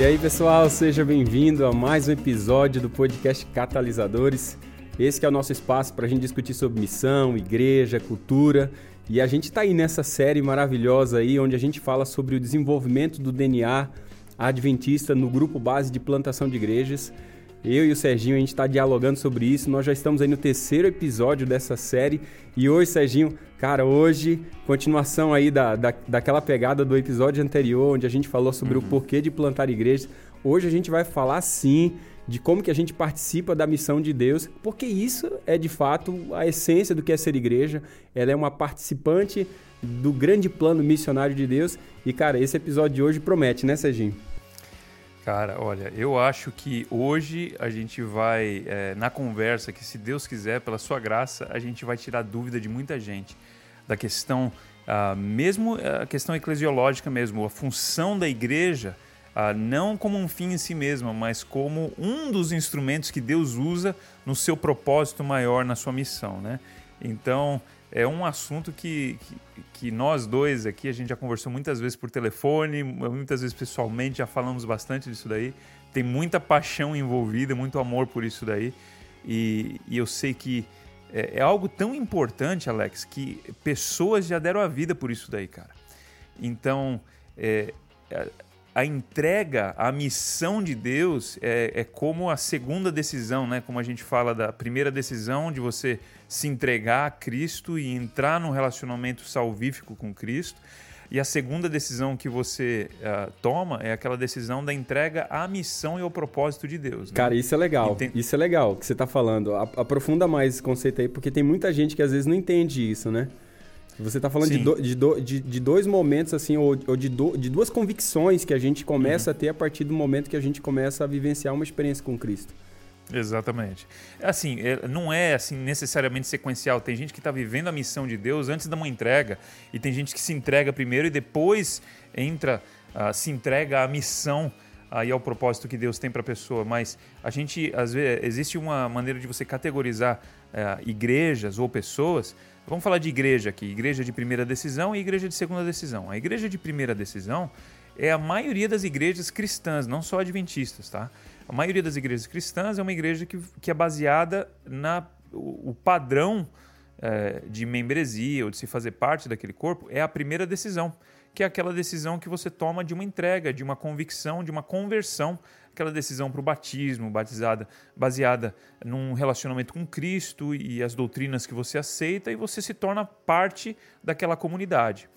E aí, pessoal, seja bem-vindo a mais um episódio do podcast Catalisadores. Esse é o nosso espaço para a gente discutir sobre missão, igreja, cultura. E a gente está aí nessa série maravilhosa aí, onde a gente fala sobre o desenvolvimento do DNA adventista no grupo base de plantação de igrejas. Eu e o Serginho, a gente está dialogando sobre isso. Nós já estamos aí no terceiro episódio dessa série. E hoje, Serginho, cara, hoje, continuação aí da, da, daquela pegada do episódio anterior, onde a gente falou sobre uhum. o porquê de plantar igrejas. Hoje a gente vai falar sim de como que a gente participa da missão de Deus, porque isso é de fato a essência do que é ser igreja. Ela é uma participante do grande plano missionário de Deus. E, cara, esse episódio de hoje promete, né, Serginho? Cara, olha, eu acho que hoje a gente vai, é, na conversa, que se Deus quiser, pela sua graça, a gente vai tirar dúvida de muita gente da questão, uh, mesmo a questão eclesiológica mesmo, a função da igreja, uh, não como um fim em si mesma, mas como um dos instrumentos que Deus usa no seu propósito maior, na sua missão, né? Então, é um assunto que, que, que, nós dois aqui, a gente já conversou muitas vezes por telefone, muitas vezes pessoalmente, já falamos bastante disso daí. Tem muita paixão envolvida, muito amor por isso daí. E, e eu sei que é, é, algo tão importante, Alex, que pessoas já deram a vida por isso daí, cara. Então, é, a entrega, a missão de Deus é, é, como a segunda decisão, né? Como a gente fala da primeira decisão de você se entregar a Cristo e entrar num relacionamento salvífico com Cristo. E a segunda decisão que você uh, toma é aquela decisão da entrega à missão e ao propósito de Deus. Né? Cara, isso é legal. Tem... Isso é legal que você está falando. Aprofunda mais esse conceito aí, porque tem muita gente que às vezes não entende isso, né? Você está falando de, do, de, do, de, de, dois momentos, assim, ou, ou de, do, de duas convicções que a gente começa uhum. a ter a partir do momento que a gente começa a vivenciar uma experiência com Cristo. Exatamente. Assim, é, não é assim necessariamente sequencial. Tem gente que está vivendo a missão de Deus antes de uma entrega, e tem gente que se entrega primeiro e depois entra, uh, se entrega à missão uh, e ao propósito que Deus tem para a pessoa. Mas a gente, às vezes, existe uma maneira de você categorizar uh, igrejas ou pessoas Vamos falar de igreja aqui, igreja de primeira decisão e igreja de segunda decisão. A igreja de primeira decisão é a maioria das igrejas cristãs, não só adventistas, tá? A maioria das igrejas cristãs é uma igreja que, que é baseada na o, o padrão é, de membresia ou de se fazer parte daquele corpo é a primeira decisão, que é aquela decisão que você toma de uma entrega, de uma convicção, de uma conversão aquela decisão para o batismo, batizada, baseada num relacionamento com Cristo e as doutrinas que você aceita, e você se torna parte daquela comunidade.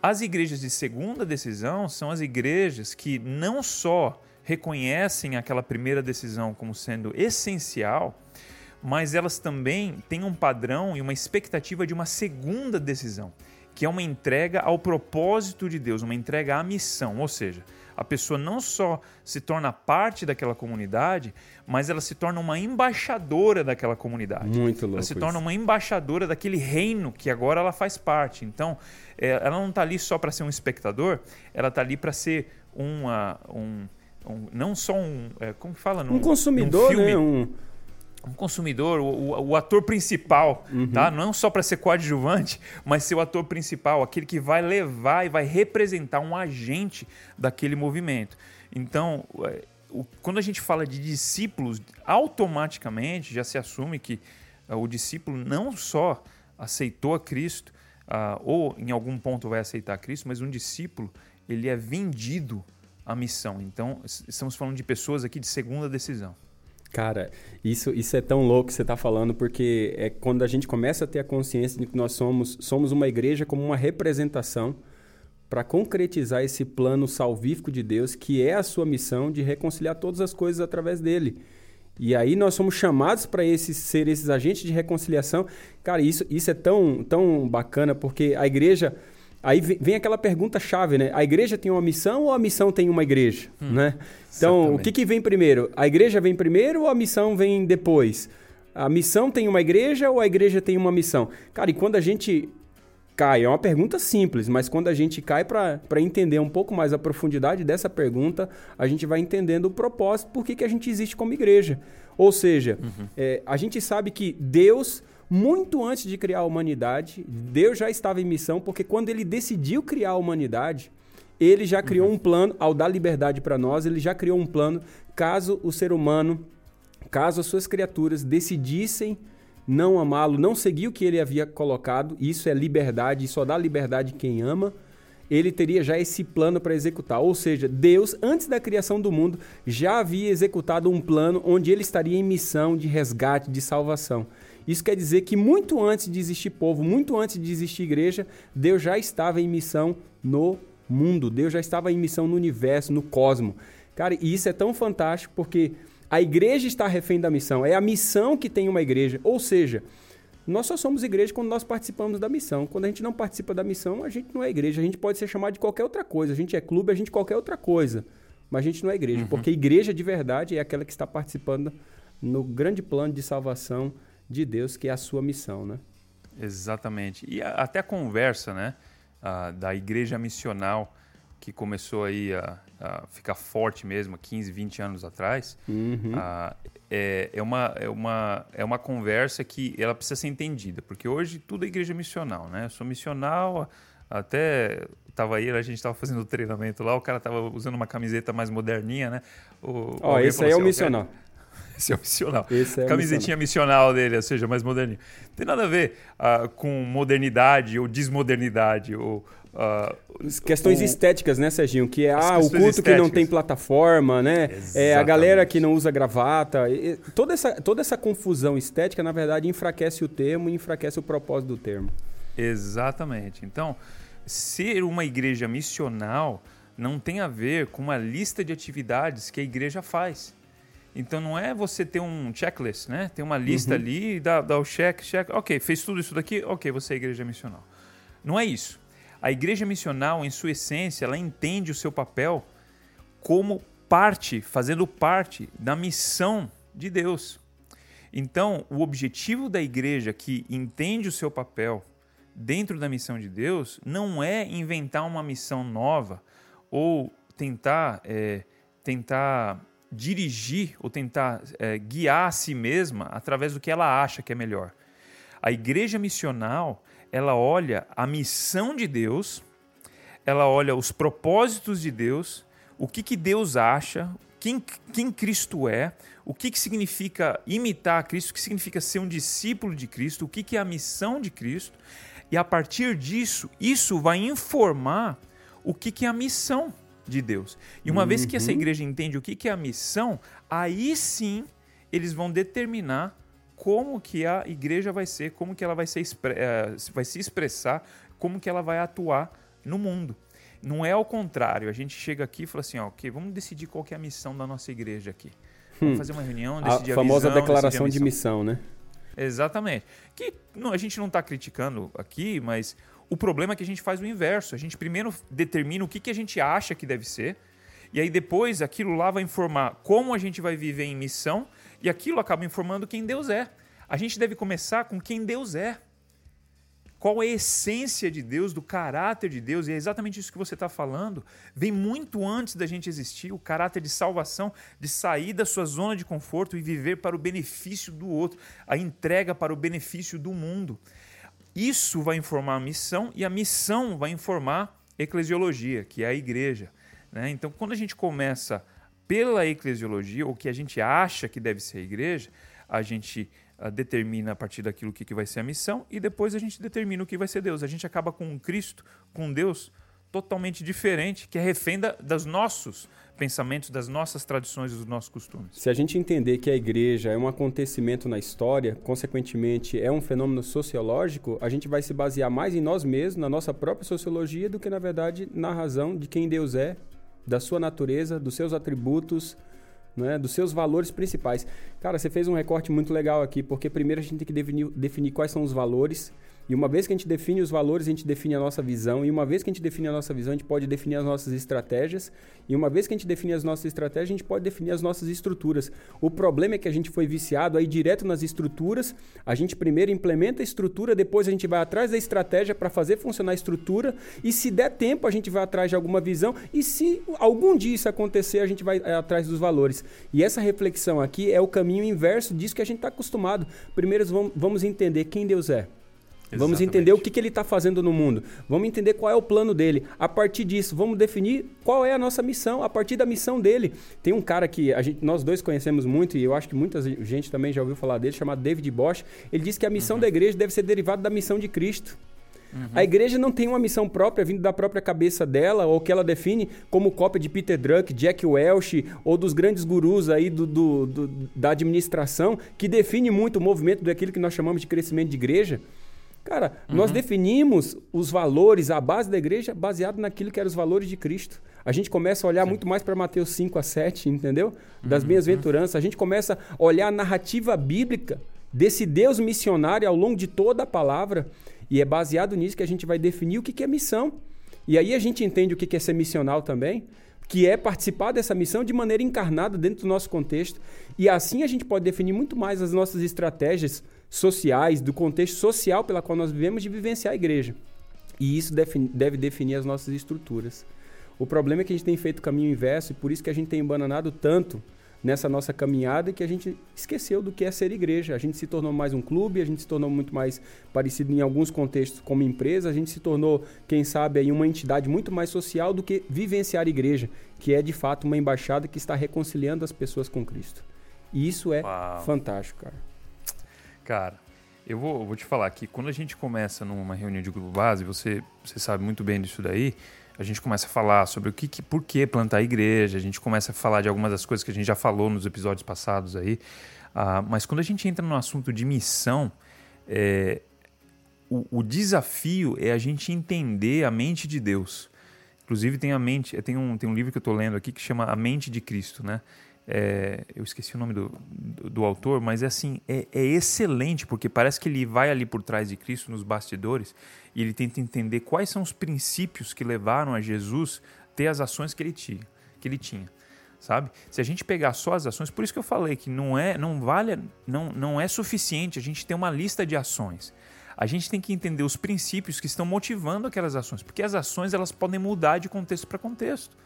As igrejas de segunda decisão são as igrejas que não só reconhecem aquela primeira decisão como sendo essencial, mas elas também têm um padrão e uma expectativa de uma segunda decisão, que é uma entrega ao propósito de Deus, uma entrega à missão, ou seja, a pessoa não só se torna parte daquela comunidade, mas ela se torna uma embaixadora daquela comunidade. Muito louco. Ela se torna uma embaixadora daquele reino que agora ela faz parte. Então, é, ela não está ali só para ser um espectador, ela está ali para ser uma, um, um, não só um. É, como fala? Num, um consumidor, filme, né? Um um consumidor, o, o, ator principal, uhum. tá? Não só para ser coadjuvante, mas ser o ator principal, aquele que vai levar e vai representar um agente daquele movimento. Então, é, quando a gente fala de discípulos, automaticamente já se assume que uh, o discípulo não só aceitou a Cristo, uh, ou em algum ponto vai aceitar a Cristo, mas um discípulo ele é vendido à missão. Então, estamos falando de pessoas aqui de segunda decisão. Cara, isso, isso é tão louco que você está falando, porque é quando a gente começa a ter a consciência de que nós somos, somos uma igreja como uma representação para concretizar esse plano salvífico de Deus, que é a sua missão de reconciliar todas as coisas através dele. E aí nós somos chamados para esses, ser esses agentes de reconciliação. Cara, isso, isso é tão, tão bacana, porque a igreja Aí vem aquela pergunta chave, né? A igreja tem uma missão ou a missão tem uma igreja, hum, né? Então, o que, que vem primeiro? A igreja vem primeiro ou a missão vem depois? A missão tem uma igreja ou a igreja tem uma missão? Cara, e quando a gente cai, é uma pergunta simples, mas quando a gente cai para entender um pouco mais a profundidade dessa pergunta, a gente vai entendendo o propósito, por que, que a gente existe como igreja. Ou seja, uhum. é, a gente sabe que Deus muito antes de criar a humanidade, Deus já estava em missão, porque quando ele decidiu criar a humanidade, ele já criou uhum. um plano, ao dar liberdade para nós, ele já criou um plano caso o ser humano, caso as suas criaturas decidissem não amá-lo, não seguir o que ele havia colocado, isso é liberdade, e só dá liberdade quem ama, ele teria já esse plano para executar. Ou seja, Deus, antes da criação do mundo, já havia executado um plano onde ele estaria em missão de resgate, de salvação. Isso quer dizer que muito antes de existir povo, muito antes de existir igreja, Deus já estava em missão no mundo. Deus já estava em missão no universo, no cosmo. Cara, e isso é tão fantástico porque a igreja está refém da missão. É a missão que tem uma igreja. Ou seja, nós só somos igreja quando nós participamos da missão. Quando a gente não participa da missão, a gente não é igreja. A gente pode ser chamado de qualquer outra coisa. A gente é clube, a gente é qualquer outra coisa. Mas a gente não é igreja. Uhum. Porque igreja de verdade é aquela que está participando no grande plano de salvação de Deus, que é a sua missão, né? Exatamente. E até a conversa, né, da igreja missional que começou aí a, a, ficar forte mesmo 15, 20 anos atrás, uhum. a, é, é, uma, é, uma, é uma conversa que ela precisa ser entendida, porque hoje tudo é igreja missional, né? Eu sou missional, até tava aí, a gente estava fazendo treinamento lá, o cara tava usando uma camiseta mais moderninha, né? Ó, oh, esse aí é o missional. Esse é o missional. Esse é Camisetinha missional. missional dele, ou seja, mais moderninho. Não tem nada a ver uh, com modernidade ou desmodernidade. Ou, uh, Questões o... estéticas, né, Serginho? Que é ah, o culto estéticas. que não tem plataforma, né? Exatamente. É a galera que não usa gravata. E, toda, essa, toda essa confusão estética, na verdade, enfraquece o termo e enfraquece o propósito do termo. Exatamente. Então, ser uma igreja missional não tem a ver com uma lista de atividades que a igreja faz. Então não é você ter um checklist, né? Tem uma lista uhum. ali, dá, dá o check, check. Ok, fez tudo isso daqui, ok, você é igreja missional. Não é isso. A igreja missional, em sua essência, ela entende o seu papel como parte, fazendo parte da missão de Deus. Então, o objetivo da igreja que entende o seu papel dentro da missão de Deus não é inventar uma missão nova ou tentar, é, tentar dirigir ou tentar é, guiar a si mesma através do que ela acha que é melhor. A igreja missional, ela olha a missão de Deus, ela olha os propósitos de Deus, o que, que Deus acha, quem, quem Cristo é, o que, que significa imitar Cristo, o que significa ser um discípulo de Cristo, o que, que é a missão de Cristo, e a partir disso, isso vai informar o que, que é a missão de Deus. E uma uhum. vez que essa uhum. igreja entende o que, que é a missão, aí sim eles vão determinar como que a igreja vai ser, como que ela vai, ser, eh, vai se expressar, como que ela vai atuar no mundo. Não é ao contrário, a gente chega aqui e fala assim, ó, ok, vamos decidir qual que é a missão da nossa igreja aqui. Vamos hum. fazer uma reunião, decidir a, a famosa visão, declaração a de missão, né? Exatamente. Que não, a gente não está criticando aqui, mas o problema é que a gente faz o inverso. A gente primeiro determina o que, que a gente acha que deve ser, e aí depois aquilo lá vai informar como a gente vai viver em missão, e aquilo acaba informando quem Deus é. A gente deve começar com quem Deus é. Qual é a essência de Deus, do caráter de Deus, e é exatamente isso que você está falando. Vem muito antes da gente existir o caráter de salvação, de sair da sua zona de conforto e viver para o benefício do outro, a entrega para o benefício do mundo. Isso vai informar a missão e a missão vai informar eclesiologia, que é a igreja. Né? Então, quando a gente começa pela eclesiologia, o que a gente acha que deve ser a igreja, a gente uh, determina a partir daquilo que, que vai ser a missão e depois a gente determina o que vai ser Deus. A gente acaba com Cristo, com Deus totalmente diferente, que é refém da, das nossos pensamentos, das nossas tradições dos nossos costumes. Se a gente entender que a igreja é um acontecimento na história, consequentemente é um fenômeno sociológico, a gente vai se basear mais em nós mesmos, na nossa própria sociologia, do que, na verdade, na razão de quem Deus é, da sua natureza, dos seus atributos, né, dos seus valores principais. Cara, você fez um recorte muito legal aqui, porque primeiro a gente tem que definir, definir quais são os valores e uma vez que a gente define os valores, a gente define a nossa visão. E uma vez que a gente define a nossa visão, a gente pode definir as nossas estratégias. E uma vez que a gente define as nossas estratégias, a gente pode definir as nossas estruturas. O problema é que a gente foi viciado aí direto nas estruturas. A gente primeiro implementa a estrutura, depois a gente vai atrás da estratégia para fazer funcionar a estrutura. E se der tempo, a gente vai atrás de alguma visão. E se algum dia isso acontecer, a gente vai é, atrás dos valores. E essa reflexão aqui é o caminho inverso disso que a gente está acostumado. Primeiro vamos entender quem Deus é. Vamos entender o que, que ele está fazendo no mundo. Vamos entender qual é o plano dele. A partir disso, vamos definir qual é a nossa missão. A partir da missão dele. Tem um cara que a gente, nós dois conhecemos muito, e eu acho que muita gente também já ouviu falar dele, chamado David Bosch. Ele diz que a missão uhum. da igreja deve ser derivada da missão de Cristo. Uhum. A igreja não tem uma missão própria vindo da própria cabeça dela, ou que ela define como cópia de Peter Druck, Jack Welch, ou dos grandes gurus aí do, do, do, da administração, que define muito o movimento daquilo que nós chamamos de crescimento de igreja. Cara, uhum. nós definimos os valores, a base da igreja, baseado naquilo que eram os valores de Cristo. A gente começa a olhar Sim. muito mais para Mateus 5 a 7, entendeu? Das uhum. bem-aventuranças. A gente começa a olhar a narrativa bíblica desse Deus missionário ao longo de toda a palavra. E é baseado nisso que a gente vai definir o que é missão. E aí a gente entende o que é ser missional também, que é participar dessa missão de maneira encarnada dentro do nosso contexto. E assim a gente pode definir muito mais as nossas estratégias sociais, do contexto social pela qual nós vivemos, de vivenciar a igreja. E isso deve definir as nossas estruturas. O problema é que a gente tem feito o caminho inverso e por isso que a gente tem embananado tanto nessa nossa caminhada que a gente esqueceu do que é ser igreja. A gente se tornou mais um clube, a gente se tornou muito mais parecido em alguns contextos como empresa, a gente se tornou, quem sabe, aí uma entidade muito mais social do que vivenciar a igreja, que é de fato uma embaixada que está reconciliando as pessoas com Cristo. E isso é Uau. fantástico, cara. Cara, eu vou, vou te falar que quando a gente começa numa reunião de grupo base, você, você sabe muito bem disso daí, a gente começa a falar sobre o que, que por que plantar igreja, a gente começa a falar de algumas das coisas que a gente já falou nos episódios passados aí. Uh, mas quando a gente entra no assunto de missão, é, o, o, desafio é a gente entender a mente de Deus. Inclusive tem a mente, tem um, tem um livro que eu estou lendo aqui que chama A Mente de Cristo, né? É, eu esqueci o nome do, do, do autor, mas é assim, é, é, excelente, porque parece que ele vai ali por trás de Cristo, nos bastidores, e ele tenta entender quais são os princípios que levaram a Jesus ter as ações que ele tinha, que ele tinha. Sabe? Se a gente pegar só as ações, por isso que eu falei que não é, não vale, não, não é suficiente a gente ter uma lista de ações. A gente tem que entender os princípios que estão motivando aquelas ações, porque as ações elas podem mudar de contexto para contexto.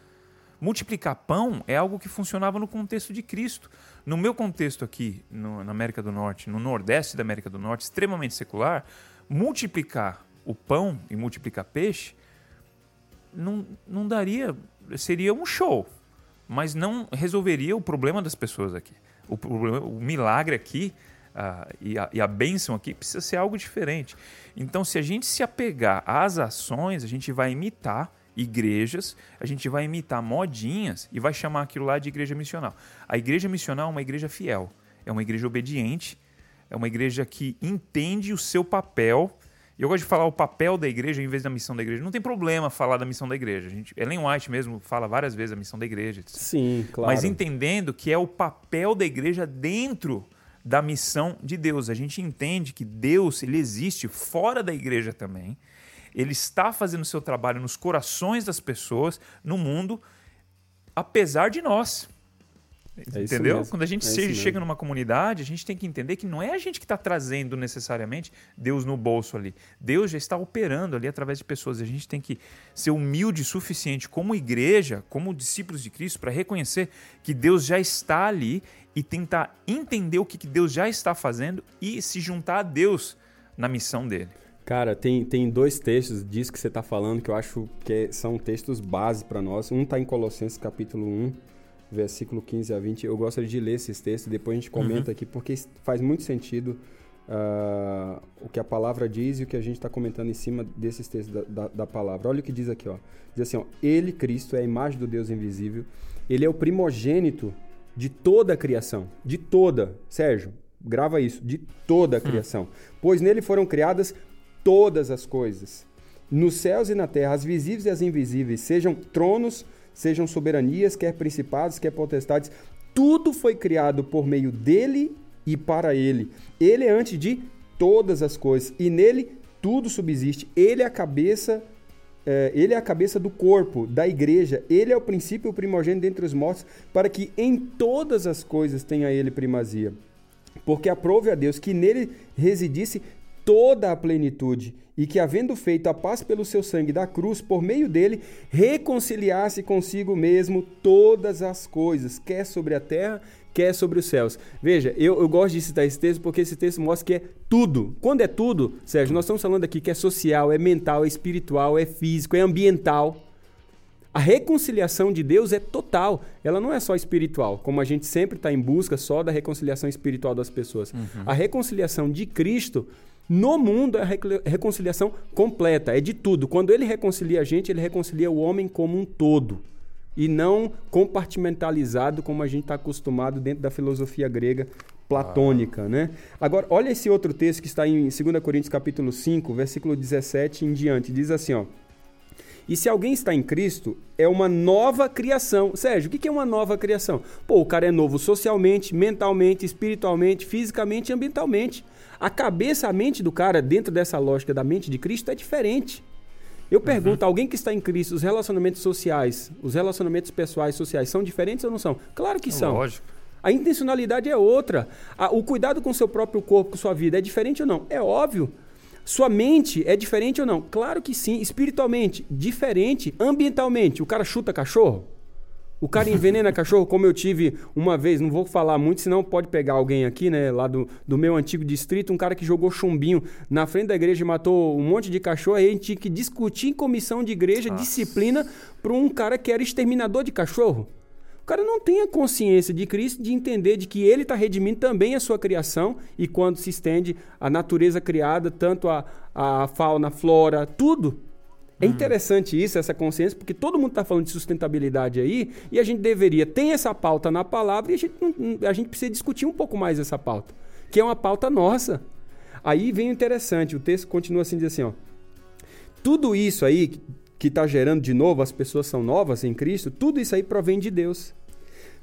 Multiplicar pão é algo que funcionava no contexto de Cristo. No meu contexto aqui, no, na América do Norte, no Nordeste da América do Norte, extremamente secular, multiplicar o pão e multiplicar peixe não, não daria. Seria um show, mas não resolveria o problema das pessoas aqui. O, problema, o milagre aqui uh, e, a, e a bênção aqui precisa ser algo diferente. Então, se a gente se apegar às ações, a gente vai imitar igrejas, a gente vai imitar modinhas e vai chamar aquilo lá de igreja missional. A igreja missional é uma igreja fiel, é uma igreja obediente, é uma igreja que entende o seu papel. E eu gosto de falar o papel da igreja em vez da missão da igreja. Não tem problema falar da missão da igreja. A gente, Ellen White mesmo fala várias vezes a missão da igreja. Sim, claro. Mas entendendo que é o papel da igreja dentro da missão de Deus. A gente entende que Deus ele existe fora da igreja também ele está fazendo o seu trabalho nos corações das pessoas, no mundo, apesar de nós. É Entendeu? Quando a gente é chega numa comunidade, a gente tem que entender que não é a gente que está trazendo necessariamente Deus no bolso ali. Deus já está operando ali através de pessoas. A gente tem que ser humilde o suficiente como igreja, como discípulos de Cristo, para reconhecer que Deus já está ali e tentar entender o que Deus já está fazendo e se juntar a Deus na missão dele. Cara, tem, tem dois textos disso que você está falando que eu acho que são textos base para nós. Um está em Colossenses capítulo 1, versículo 15 a 20. Eu gostaria de ler esses textos, depois a gente comenta uhum. aqui, porque faz muito sentido uh, o que a palavra diz e o que a gente está comentando em cima desses textos da, da, da, palavra. Olha o que diz aqui, ó. Diz assim, ó, Ele, Cristo, é a imagem do Deus invisível. Ele é o primogênito de toda a criação. De toda. Sérgio, grava isso. De toda a hum. criação. Pois nele foram criadas todas as coisas, nos céus e na terra, as visíveis e as invisíveis, sejam tronos, sejam soberanias, quer principados, quer potestades, tudo foi criado por meio dele e para ele. Ele é antes de todas as coisas e nele tudo subsiste. Ele é a cabeça é, ele é a cabeça do corpo, da igreja. Ele é o princípio, o primogênito dentre os mortos, para que em todas as coisas tenha ele primazia. Porque aprove a Deus que nele residisse toda a plenitude, e que, havendo feito a paz pelo seu sangue da cruz, por meio dele, reconciliasse consigo mesmo todas as coisas, quer sobre a terra, quer sobre os céus. Veja, eu, eu gosto de citar esse texto porque esse texto mostra que é tudo. Quando é tudo, Sérgio, nós estamos falando aqui que é social, é mental, é espiritual, é físico, é ambiental. A reconciliação de Deus é total. Ela não é só espiritual, como a gente sempre está em busca só da reconciliação espiritual das pessoas. Uhum. A reconciliação de Cristo no mundo é a reconciliação completa, é de tudo. Quando ele reconcilia a gente, ele reconcilia o homem como um todo. E não compartimentalizado como a gente está acostumado dentro da filosofia grega platônica, ah. né? Agora, olha esse outro texto que está em 2 Coríntios capítulo 5, versículo 17 em diante. Diz assim, ó. E se alguém está em Cristo, é uma nova criação. Sérgio, o que é uma nova criação? Pô, o cara é novo socialmente, mentalmente, espiritualmente, fisicamente e ambientalmente. A cabeça, a mente do cara, dentro dessa lógica da mente de Cristo, é diferente. Eu uhum. pergunto, alguém que está em Cristo, os relacionamentos sociais, os relacionamentos pessoais sociais, são diferentes ou não são? Claro que são. Lógico. A intencionalidade é outra. o cuidado com o seu próprio corpo, com sua vida, é diferente ou não? É óbvio. Sua mente é diferente ou não? Claro que sim. Espiritualmente, diferente. Ambientalmente, o cara chuta cachorro? O cara envenena cachorro, como eu tive uma vez, não vou falar muito, senão pode pegar alguém aqui, né, lá do, do meu antigo distrito, um cara que jogou chumbinho na frente da igreja e matou um monte de cachorro, aí a gente tinha que discutir em comissão de igreja Nossa. disciplina para um cara que era exterminador de cachorro. O cara não tem a consciência de Cristo de entender de que ele está redimindo também a sua criação e quando se estende a natureza criada, tanto a, a fauna, a flora, tudo. É uhum. interessante isso, essa consciência, porque todo mundo está falando de sustentabilidade aí e a gente deveria ter essa pauta na palavra e a gente, a gente precisa discutir um pouco mais essa pauta, que é uma pauta nossa. Aí vem o interessante, o texto continua assim, diz assim, ó. Tudo isso aí que está gerando de novo, as pessoas são novas em Cristo, tudo isso aí provém de Deus.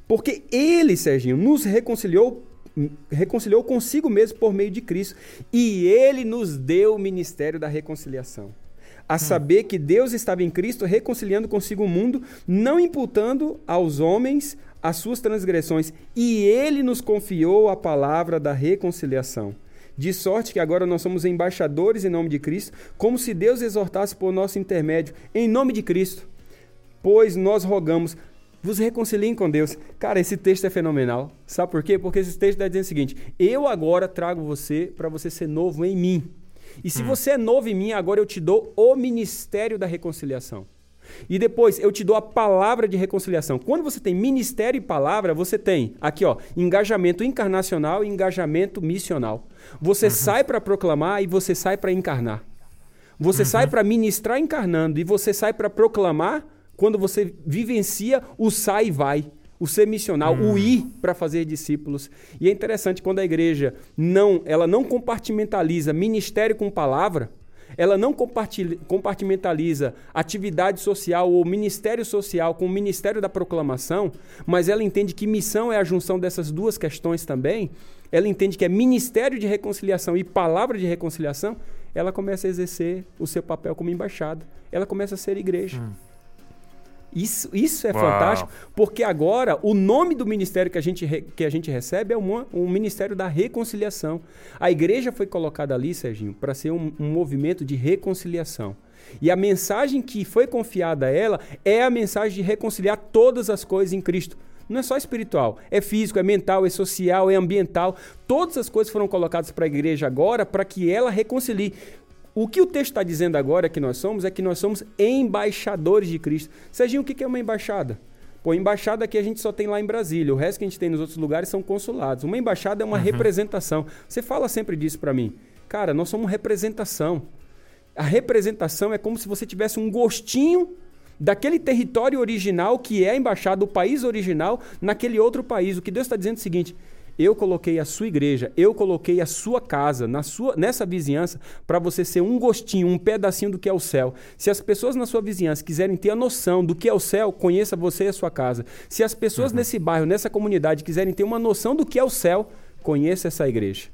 Porque Ele, Serginho, nos reconciliou reconciliou consigo mesmo por meio de Cristo. E Ele nos deu o ministério da reconciliação. A hum. saber que Deus estava em Cristo reconciliando consigo o mundo, não imputando aos homens as suas transgressões. E Ele nos confiou a palavra da reconciliação de sorte que agora nós somos embaixadores em nome de Cristo, como se Deus exortasse por nosso intermédio, em nome de Cristo. Pois nós rogamos, vos reconciliem com Deus. Cara, esse texto é fenomenal. Sabe por quê? Porque esse texto está dizendo o seguinte: eu agora trago você para você ser novo em mim. E se hum. você é novo em mim, agora eu te dou o ministério da reconciliação. E depois eu te dou a palavra de reconciliação. Quando você tem ministério e palavra, você tem aqui, ó, engajamento encarnacional e engajamento missional. Você uhum. sai para proclamar e você sai para encarnar. Você uhum. sai para ministrar encarnando e você sai para proclamar quando você vivencia o sai e vai, o ser missional, uhum. o ir para fazer discípulos. E é interessante quando a igreja não, ela não compartimentaliza ministério com palavra, ela não compartimentaliza atividade social ou ministério social com o ministério da proclamação, mas ela entende que missão é a junção dessas duas questões também. Ela entende que é ministério de reconciliação e palavra de reconciliação. Ela começa a exercer o seu papel como embaixada. Ela começa a ser igreja. Hum. Isso, isso é Uau. fantástico, porque agora o nome do ministério que a gente, que a gente recebe é um, um ministério da reconciliação. A igreja foi colocada ali, Serginho, para ser um, um movimento de reconciliação. E a mensagem que foi confiada a ela é a mensagem de reconciliar todas as coisas em Cristo. Não é só espiritual, é físico, é mental, é social, é ambiental. Todas as coisas foram colocadas para a igreja agora para que ela reconcilie. O que o texto está dizendo agora que nós somos é que nós somos embaixadores de Cristo. Serginho, o que é uma embaixada? Pô, embaixada que a gente só tem lá em Brasília. O resto que a gente tem nos outros lugares são consulados. Uma embaixada é uma uhum. representação. Você fala sempre disso para mim. Cara, nós somos representação. A representação é como se você tivesse um gostinho daquele território original que é a embaixada, o país original, naquele outro país. O que Deus está dizendo é o seguinte: eu coloquei a sua igreja, eu coloquei a sua casa, na sua, nessa vizinhança, para você ser um gostinho, um pedacinho do que é o céu. Se as pessoas na sua vizinhança quiserem ter a noção do que é o céu, conheça você e a sua casa. Se as pessoas uhum. nesse bairro, nessa comunidade, quiserem ter uma noção do que é o céu, conheça essa igreja.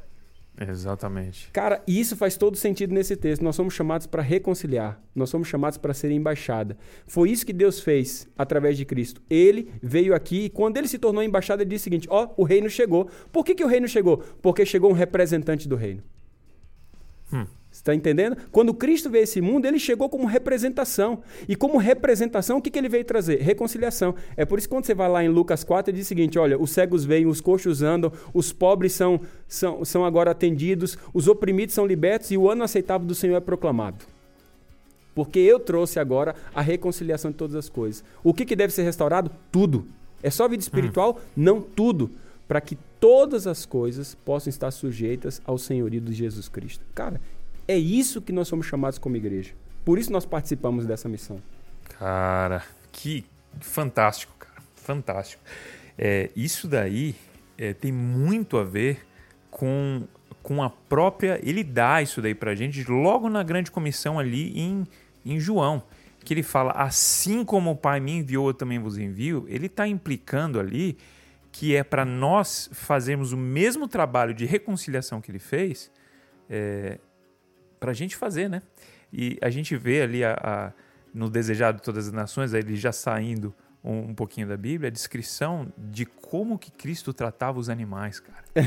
Exatamente. Cara, e isso faz todo sentido nesse texto. Nós somos chamados para reconciliar. Nós somos chamados para ser embaixada. Foi isso que Deus fez através de Cristo. Ele veio aqui e quando ele se tornou embaixada, ele disse o seguinte: Ó, oh, o reino chegou. Por que, que o reino chegou? Porque chegou um representante do reino. Hum. Está entendendo? Quando Cristo veio a esse mundo, ele chegou como representação. E como representação, o que, que ele veio trazer? Reconciliação. É por isso que quando você vai lá em Lucas 4, ele diz o seguinte: olha, os cegos vêm, os coxos andam, os pobres são, são, são agora atendidos, os oprimidos são libertos e o ano aceitável do Senhor é proclamado. Porque eu trouxe agora a reconciliação de todas as coisas. O que, que deve ser restaurado? Tudo. É só vida espiritual? Hum. Não tudo. Para que todas as coisas possam estar sujeitas ao senhorio de Jesus Cristo. Cara, é isso que nós somos chamados como igreja. Por isso nós participamos dessa missão. Cara, que fantástico, cara. Fantástico. É, isso daí é, tem muito a ver com, com a própria. Ele dá isso daí pra gente logo na grande comissão ali em, em João. Que ele fala: Assim como o Pai me enviou, eu também vos envio. Ele está implicando ali que é para nós fazermos o mesmo trabalho de reconciliação que ele fez, é, para a gente fazer, né? E a gente vê ali a, a, no Desejado de Todas as Nações, ele já saindo um, um, pouquinho da Bíblia, a descrição de como que Cristo tratava os animais, cara.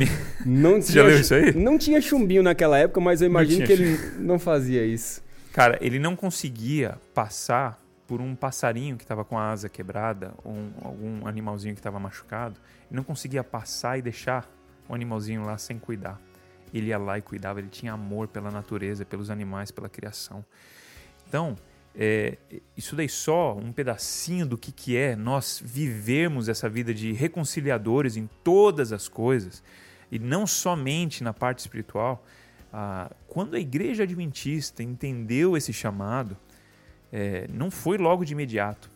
não tinha, já leu isso aí? Não tinha chumbinho naquela época, mas eu imagino que ele não fazia isso. Cara, ele não conseguia passar por um passarinho que estava com a asa quebrada, ou um, algum animalzinho que estava machucado, ele não conseguia passar e deixar o animalzinho lá sem cuidar ele ia lá e cuidava, ele tinha amor pela natureza, pelos animais, pela criação. Então, é, isso daí só um pedacinho do que, que é nós vivermos essa vida de reconciliadores em todas as coisas, e não somente na parte espiritual. Ah, quando a igreja adventista entendeu esse chamado, é, não foi logo de imediato.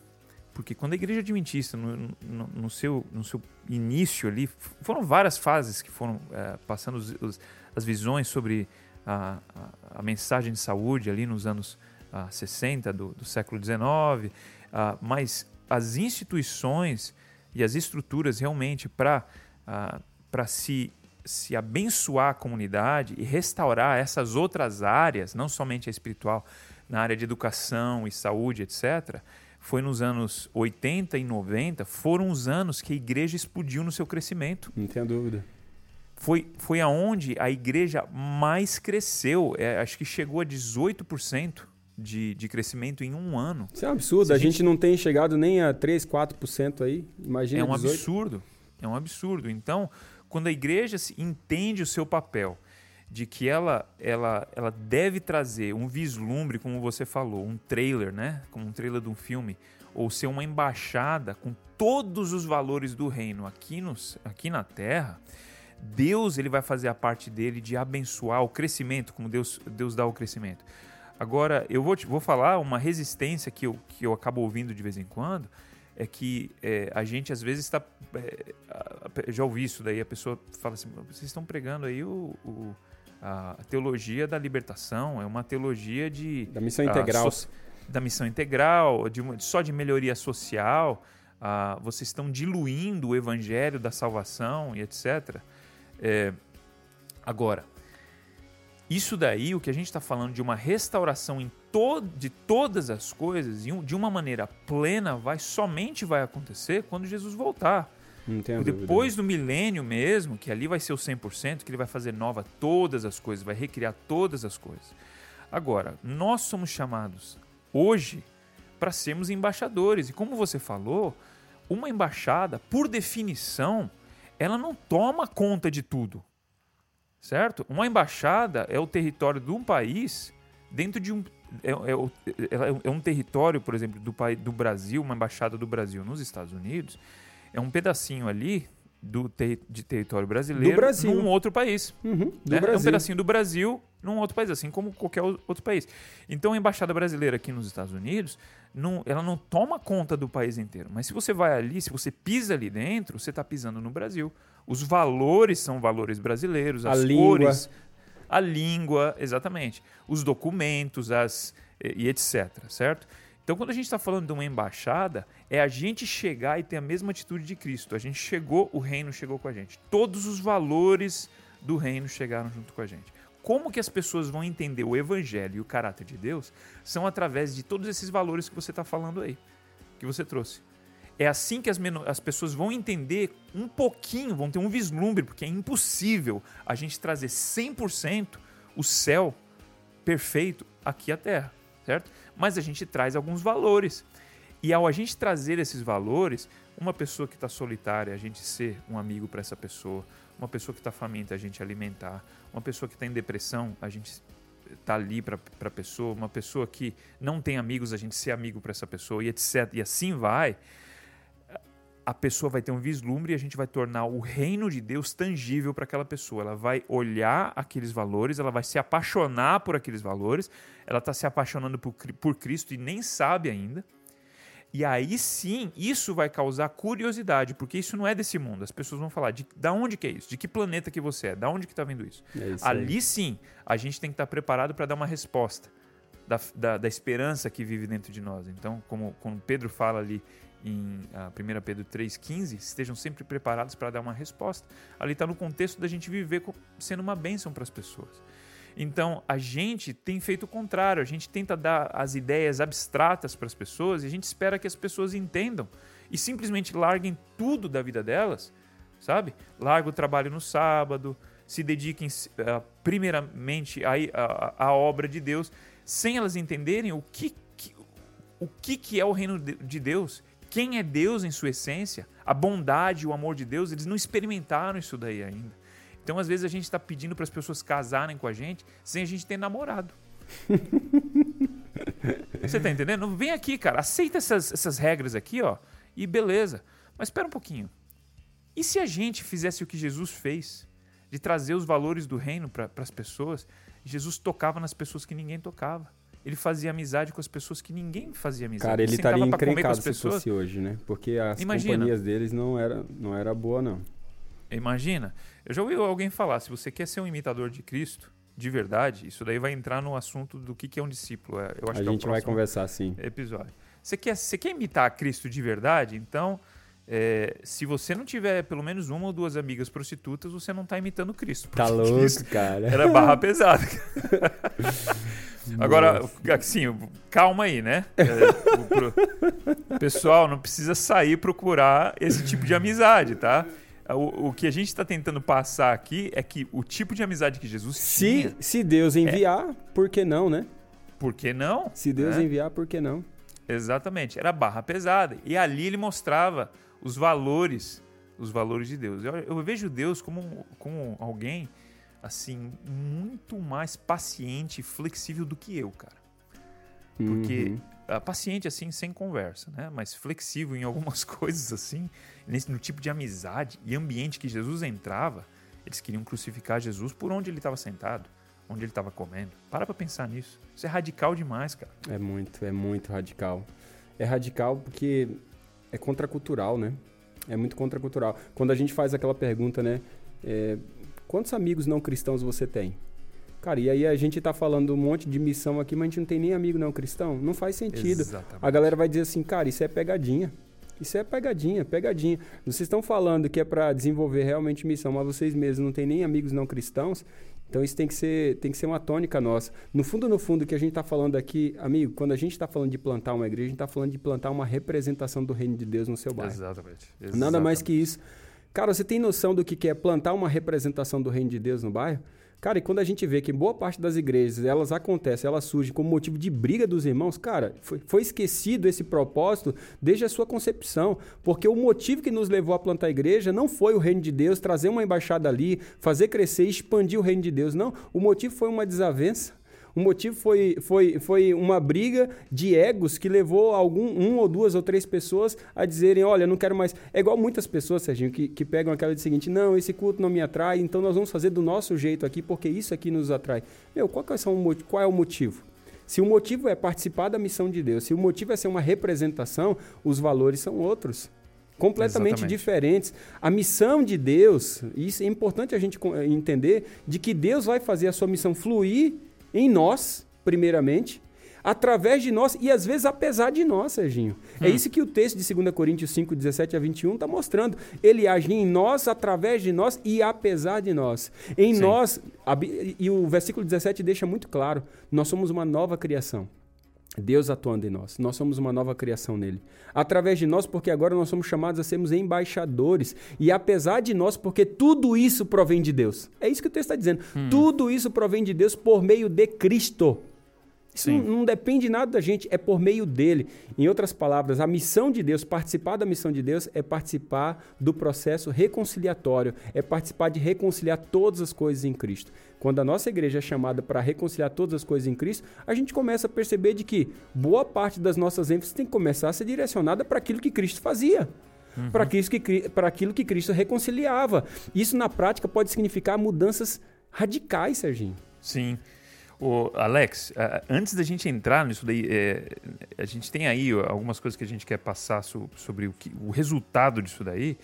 Porque quando a igreja adventista, no, no, no seu, no seu início ali, foram várias fases que foram é, passando os, os, as visões sobre a, a, a, mensagem de saúde ali nos anos ah, 60 do, do século XIX, ah, mas as instituições e as estruturas realmente para ah, se, se abençoar a comunidade e restaurar essas outras áreas, não somente a espiritual, na área de educação e saúde, etc., foi nos anos 80 e 90, foram os anos que a igreja explodiu no seu crescimento. Não tenho dúvida foi, foi aonde a igreja mais cresceu. É, acho que chegou a 18% de, de crescimento em um ano. Isso é um absurdo. a, a gente... gente... não tem chegado nem a 3, 4% aí. Imagina. É um 18. absurdo. É um absurdo. Então, quando a igreja entende o seu papel de que ela, ela, ela deve trazer um vislumbre, como você falou, um trailer, né? Como um trailer de um filme, ou ser uma embaixada com todos os valores do reino aqui, nos, aqui na terra, Deus ele vai fazer a parte dele de abençoar o crescimento, como Deus, Deus dá o crescimento. Agora, eu vou, te, vou falar uma resistência que eu, que eu acabo ouvindo de vez em quando, é que é, a gente às vezes está. É, já ouvi isso daí, a pessoa fala assim: vocês estão pregando aí o, o a teologia da libertação, é uma teologia de. Da missão integral. So, da missão integral, de, só de melhoria social. Ah, vocês estão diluindo o evangelho da salvação e etc. É, agora, isso daí, o que a gente está falando de uma restauração em to de todas as coisas, de uma maneira plena, vai somente vai acontecer quando Jesus voltar. Depois do milênio mesmo, que ali vai ser o 100%, que ele vai fazer nova todas as coisas, vai recriar todas as coisas. Agora, nós somos chamados hoje para sermos embaixadores. E como você falou, uma embaixada, por definição, ela não toma conta de tudo. Certo? Uma embaixada é o território de um país dentro de um. É, é, é um território, por exemplo, do, do Brasil, uma embaixada do Brasil nos Estados Unidos, é um pedacinho ali do ter, de território brasileiro do Brasil. num outro país. Uhum, né? É um pedacinho do Brasil num outro país, assim como qualquer outro país. Então a embaixada brasileira aqui nos Estados Unidos, não, ela não toma conta do país inteiro. Mas se você vai ali, se você pisa ali dentro, você está pisando no Brasil. Os valores são valores brasileiros, as a cores, língua. a língua, exatamente, os documentos, as e etc, certo? Então, quando a gente está falando de uma embaixada, é a gente chegar e ter a mesma atitude de Cristo. A gente chegou, o reino chegou com a gente. Todos os valores do reino chegaram junto com a gente. Como que as pessoas vão entender o evangelho e o caráter de Deus são através de todos esses valores que você está falando aí, que você trouxe. É assim que as, as pessoas vão entender um pouquinho, vão ter um vislumbre, porque é impossível a gente trazer 100% o céu perfeito aqui à terra, certo? Mas a gente traz alguns valores. E ao a gente trazer esses valores, uma pessoa que está solitária, a gente ser um amigo para essa pessoa. Uma pessoa que está faminta, a gente alimentar. Uma pessoa que está em depressão, a gente tá ali para a pessoa. Uma pessoa que não tem amigos, a gente ser amigo para essa pessoa e etc. E assim vai. A pessoa vai ter um vislumbre e a gente vai tornar o reino de Deus tangível para aquela pessoa. Ela vai olhar aqueles valores, ela vai se apaixonar por aqueles valores. Ela está se apaixonando por, por Cristo e nem sabe ainda e aí sim, isso vai causar curiosidade, porque isso não é desse mundo. As pessoas vão falar de da onde que é isso? De que planeta que você é? Da onde que está vendo isso? É isso Ali sim, a gente tem que estar tá preparado para dar uma resposta da, da, da, esperança que vive dentro de nós. Então, como, como Pedro fala ali em uh, 1 Pedro 3,15, estejam sempre preparados para dar uma resposta. Ali está no contexto da gente viver sendo uma bênção para as pessoas. Então, a gente tem feito o contrário, a gente tenta dar as ideias abstratas para as pessoas e a gente espera que as pessoas entendam e simplesmente larguem tudo da vida delas, sabe? Larga o trabalho no sábado, se dediquem uh, primeiramente à, obra de Deus, sem elas entenderem o que, que, o que, que é o reino de Deus, quem é Deus em sua essência, a bondade, o amor de Deus, eles não experimentaram isso daí ainda. Então, às vezes, a gente está pedindo para as pessoas casarem com a gente sem a gente ter namorado. Você tá entendendo? Vem aqui, cara. Aceita essas, essas regras aqui, ó. E beleza. Mas espera um pouquinho. E se a gente fizesse o que Jesus fez? De trazer os valores do reino para as pessoas? Jesus tocava nas pessoas que ninguém tocava. Ele fazia amizade com as pessoas que ninguém fazia amizade. Cara, ele estaria encrencado se fosse hoje, né? Porque as Imagina. companhias deles não era, não era boa, não. Imagina. Eu já ouvi alguém falar, se você quer ser um imitador de Cristo, de verdade, isso daí vai entrar no assunto do que, é um discípulo. É, eu acho a que gente é vai conversar sim. Episódio. Você quer, você quer imitar Cristo de verdade? Então, é, se você não tiver pelo menos uma ou duas amigas prostitutas, você não está imitando Cristo. Tá louco, Cristo cara. Era barra pesada. Agora, assim, calma aí, né? É, o, pessoal não precisa sair procurar esse tipo de amizade, tá? O, o que a gente está tentando passar aqui é que o tipo de amizade que Jesus se, tinha... Se Deus enviar, é... por que não, né? Por que não? Se Deus é. enviar, por que não? Exatamente. Era barra pesada. E ali ele mostrava os valores, os valores de Deus. Eu, eu vejo Deus como, como alguém, assim, muito mais paciente e flexível do que eu, cara. Porque... Uhum uh, paciente assim, sem conversa, né? Mas flexível em algumas coisas assim, nesse, no tipo de amizade e ambiente que Jesus entrava, eles queriam crucificar Jesus por onde ele estava sentado, onde ele estava comendo. Para para pensar nisso. Isso é radical demais, cara. É muito, é muito radical. É radical porque é contracultural, né? É muito contracultural. Quando a gente faz aquela pergunta, né? É, quantos amigos não cristãos você tem? Cara, e aí a gente tá falando um monte de missão aqui, mas a gente não tem nem amigo não cristão. Não faz sentido. Exatamente. A galera vai dizer assim, cara, isso é pegadinha. Isso é pegadinha, pegadinha. Vocês estão falando que é para desenvolver realmente missão, mas vocês mesmos não têm nem amigos não cristãos. Então isso tem que ser, tem que ser uma tônica nossa. No fundo, no fundo, o que a gente está falando aqui, amigo, quando a gente está falando de plantar uma igreja, a gente está falando de plantar uma representação do reino de Deus no seu bairro. Exatamente. Exatamente. Nada mais que isso. Cara, você tem noção do que é plantar uma representação do reino de Deus no bairro? Cara, e quando a gente vê que boa parte das igrejas, elas acontecem, elas surgem como motivo de briga dos irmãos, cara, foi, foi esquecido esse propósito desde a sua concepção. Porque o motivo que nos levou a plantar a igreja não foi o reino de Deus, trazer uma embaixada ali, fazer crescer expandir o reino de Deus. Não, o motivo foi uma desavença o motivo foi, foi, foi uma briga de egos que levou algum, um ou duas ou três pessoas a dizerem: olha, não quero mais. É igual muitas pessoas, Serginho, que, que pegam aquela de seguinte: não, esse culto não me atrai, então nós vamos fazer do nosso jeito aqui, porque isso aqui nos atrai. Meu, qual, é, são, qual é o motivo? Se o motivo é participar da missão de Deus, se o motivo é ser uma representação, os valores são outros completamente Exatamente. diferentes. A missão de Deus, isso é importante a gente entender, de que Deus vai fazer a sua missão fluir em nós, primeiramente, através de nós e às vezes apesar de nós, Serginho. É hum. É isso que o texto de 2 Coríntios 5, 17 a 21 está mostrando. Ele age em nós, através de nós e apesar de nós. Em Sim. nós, e o versículo 17 deixa muito claro: nós somos uma nova criação. Deus atuando em nós. Nós somos uma nova criação nele. Através de nós, porque agora nós somos chamados a sermos embaixadores. E apesar de nós, porque tudo isso provém de Deus. É isso que o texto está dizendo. Hum. Tudo isso provém de Deus por meio de Cristo. Isso não, não, depende nada da gente, é por meio dele. Em outras palavras, a missão de Deus, participar da missão de Deus, é participar do processo reconciliatório, é participar de reconciliar todas as coisas em Cristo. Quando a nossa igreja é chamada para reconciliar todas as coisas em Cristo, a gente começa a perceber de que boa parte das nossas ênfases tem que começar a ser direcionada para aquilo que Cristo fazia. Uhum. Para aquilo, que, aquilo que Cristo reconciliava. Isso, na prática, pode significar mudanças radicais, Serginho. Sim. O Alex, antes da gente entrar nisso daí, é, a gente tem aí algumas coisas que a gente quer passar sobre o, que, o resultado disso daí.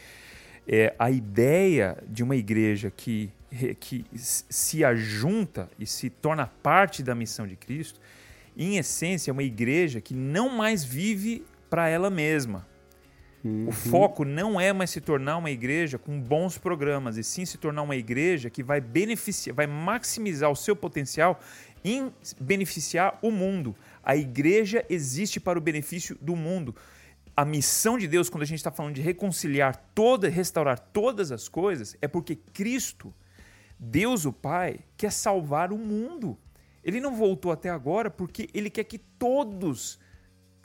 É, a ideia de uma igreja que, que se ajunta e se torna parte da missão de Cristo, em essência, é uma igreja que não mais vive para ela mesma. Uhum. O foco não é mais se tornar uma igreja com bons programas, e sim se tornar uma igreja que vai beneficiar, vai maximizar o seu potencial em beneficiar o mundo. A igreja existe para o benefício do mundo. A missão de Deus, quando a gente está falando de reconciliar toda, restaurar todas as coisas, é porque Cristo, Deus o Pai, quer salvar o mundo. Ele não voltou até agora porque ele quer que todos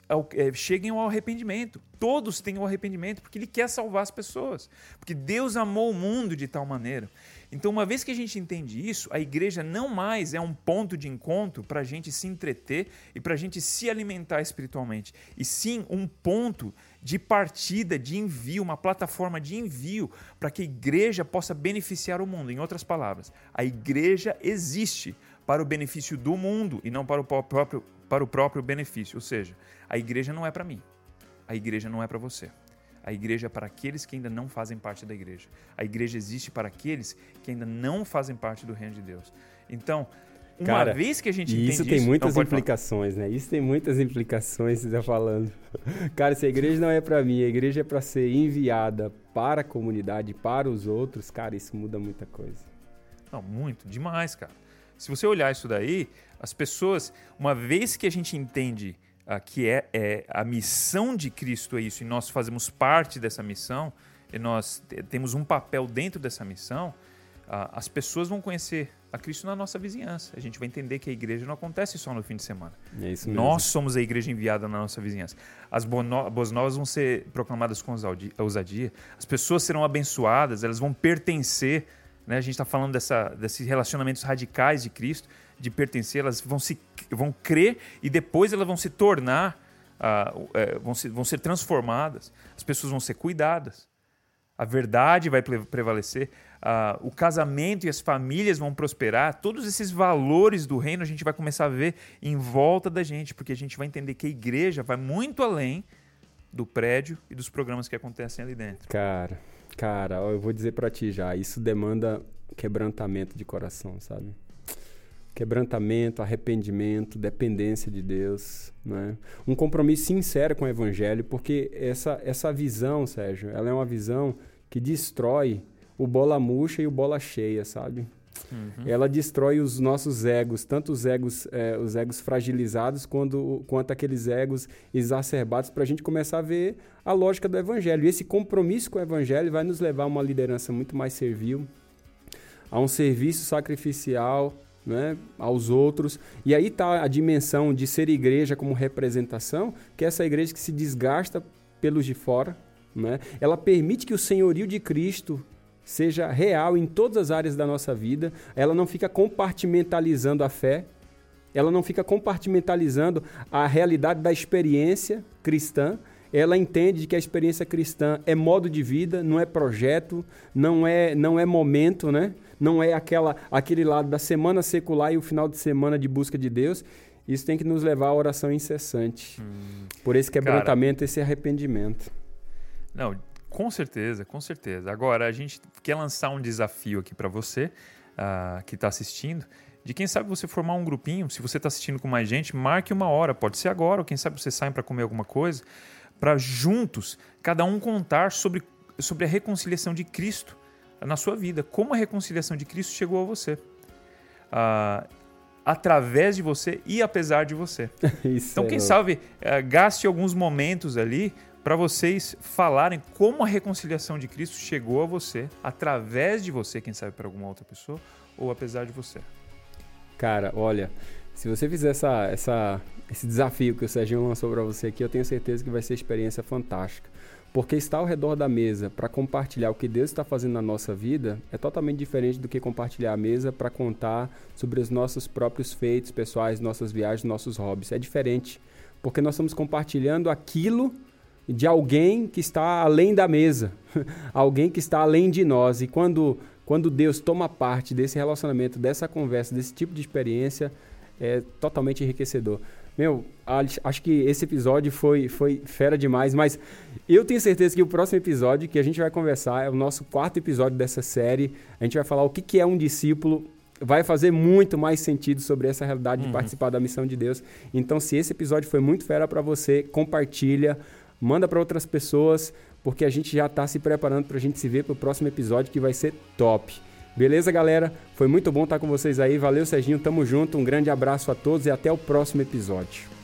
é, cheguem ao arrependimento. Todos tenham arrependimento, porque Ele quer salvar as pessoas. Porque Deus amou o mundo de tal maneira. Então, uma vez que a gente entende isso, a igreja não mais é um ponto de encontro para a gente se entreter e para a gente se alimentar espiritualmente, e sim um ponto de partida, de envio, uma plataforma de envio para que a igreja possa beneficiar o mundo. Em outras palavras, a igreja existe para o benefício do mundo e não para o próprio, para o próprio benefício. Ou seja, a igreja não é para mim. A igreja não é para você. A igreja é para aqueles que ainda não fazem parte da igreja. A igreja existe para aqueles que ainda não fazem parte do reino de Deus. Então, uma Cara, vez que a gente entende isso tem muitas implicações, falar. né? Isso tem muitas implicações, você está falando. Cara, se a igreja não é para mim, a igreja é para ser enviada para a comunidade, para os outros, cara, isso muda muita coisa. Não, muito, demais, cara. Se você olhar isso daí, as pessoas, uma vez que a gente entende uh, que é, é, a missão de Cristo é isso, e nós fazemos parte dessa missão, e nós temos um papel dentro dessa missão, uh, as pessoas vão conhecer a Cristo na nossa vizinhança. A gente vai entender que a igreja não acontece só no fim de semana. É. Nós somos a igreja enviada na nossa vizinhança. As boas novas vão ser proclamadas com ousadia. As pessoas serão abençoadas, elas vão pertencer né? A gente está falando dessa, desses relacionamentos radicais de Cristo, de pertencer, elas vão, se, vão crer e depois elas vão se tornar, uh, vão, se, vão ser transformadas, as pessoas vão ser cuidadas, a verdade vai prevalecer, uh, o casamento e as famílias vão prosperar, todos esses valores do reino a gente vai começar a ver em volta da gente, porque a gente vai entender que a igreja vai muito além do prédio e dos programas que acontecem ali dentro. Cara, Cara, eu vou dizer para ti já, isso demanda quebrantamento de coração, sabe? Quebrantamento, arrependimento, dependência de Deus, né? Um compromisso sincero com o evangelho, porque essa essa visão, Sérgio, ela é uma visão que destrói o bola murcha e o bola cheia, sabe? Uhum. Ela destrói os nossos egos, tanto os egos, é, os egos fragilizados quanto, quanto aqueles egos exacerbados, para a gente começar a ver a lógica do Evangelho. E esse compromisso com o Evangelho vai nos levar a uma liderança muito mais servil, a um serviço sacrificial né, aos outros. E aí está a dimensão de ser igreja como representação, que é essa igreja que se desgasta pelos de fora. Né? Ela permite que o senhorio de Cristo seja real em todas as áreas da nossa vida, ela não fica compartimentalizando a fé, ela não fica compartimentalizando a realidade da experiência cristã, ela entende que a experiência cristã é modo de vida, não é projeto, não é, não é momento, né? não é aquela, aquele lado da semana secular e o final de semana de busca de Deus. Isso tem que nos levar à oração incessante. Hum. Por esse quebrantamento, Cara, esse arrependimento. Não, com certeza, com certeza. Agora, a gente quer lançar um desafio aqui para você uh, que está assistindo, de quem sabe você formar um grupinho. Se você está assistindo com mais gente, marque uma hora, pode ser agora, ou quem sabe você sai para comer alguma coisa, para juntos, cada um contar sobre, sobre a reconciliação de Cristo na sua vida, como a reconciliação de Cristo chegou a você. Uh, através de você e apesar de você. então, quem sabe, é, gaste alguns momentos ali para vocês falarem como a reconciliação de Cristo chegou a você, através de você, quem sabe para alguma outra pessoa, ou apesar de você. Cara, olha, se você fizer essa, essa, esse desafio que o Serginho lançou para você aqui, eu tenho certeza que vai ser experiência fantástica. Porque estar ao redor da mesa para compartilhar o que Deus está fazendo na nossa vida é totalmente diferente do que compartilhar a mesa para contar sobre os nossos próprios feitos pessoais, nossas viagens, nossos hobbies. É diferente, porque nós estamos compartilhando aquilo de alguém que está além da mesa, alguém que está além de nós. E quando, quando Deus toma parte desse relacionamento, dessa conversa, desse tipo de experiência, é totalmente enriquecedor. Meu, acho que esse episódio foi, foi fera demais, mas eu tenho certeza que o próximo episódio que a gente vai conversar é o nosso quarto episódio dessa série. A gente vai falar o que, que é um discípulo. Vai fazer muito mais sentido sobre essa realidade uhum. de participar da missão de Deus. Então, se esse episódio foi muito fera para você, compartilha, manda para outras pessoas, porque a gente já está se preparando para a gente se ver para o próximo episódio que vai ser top. Beleza, galera? Foi muito bom estar com vocês aí. Valeu, Serginho. Tamo junto. Um grande abraço a todos e até o próximo episódio.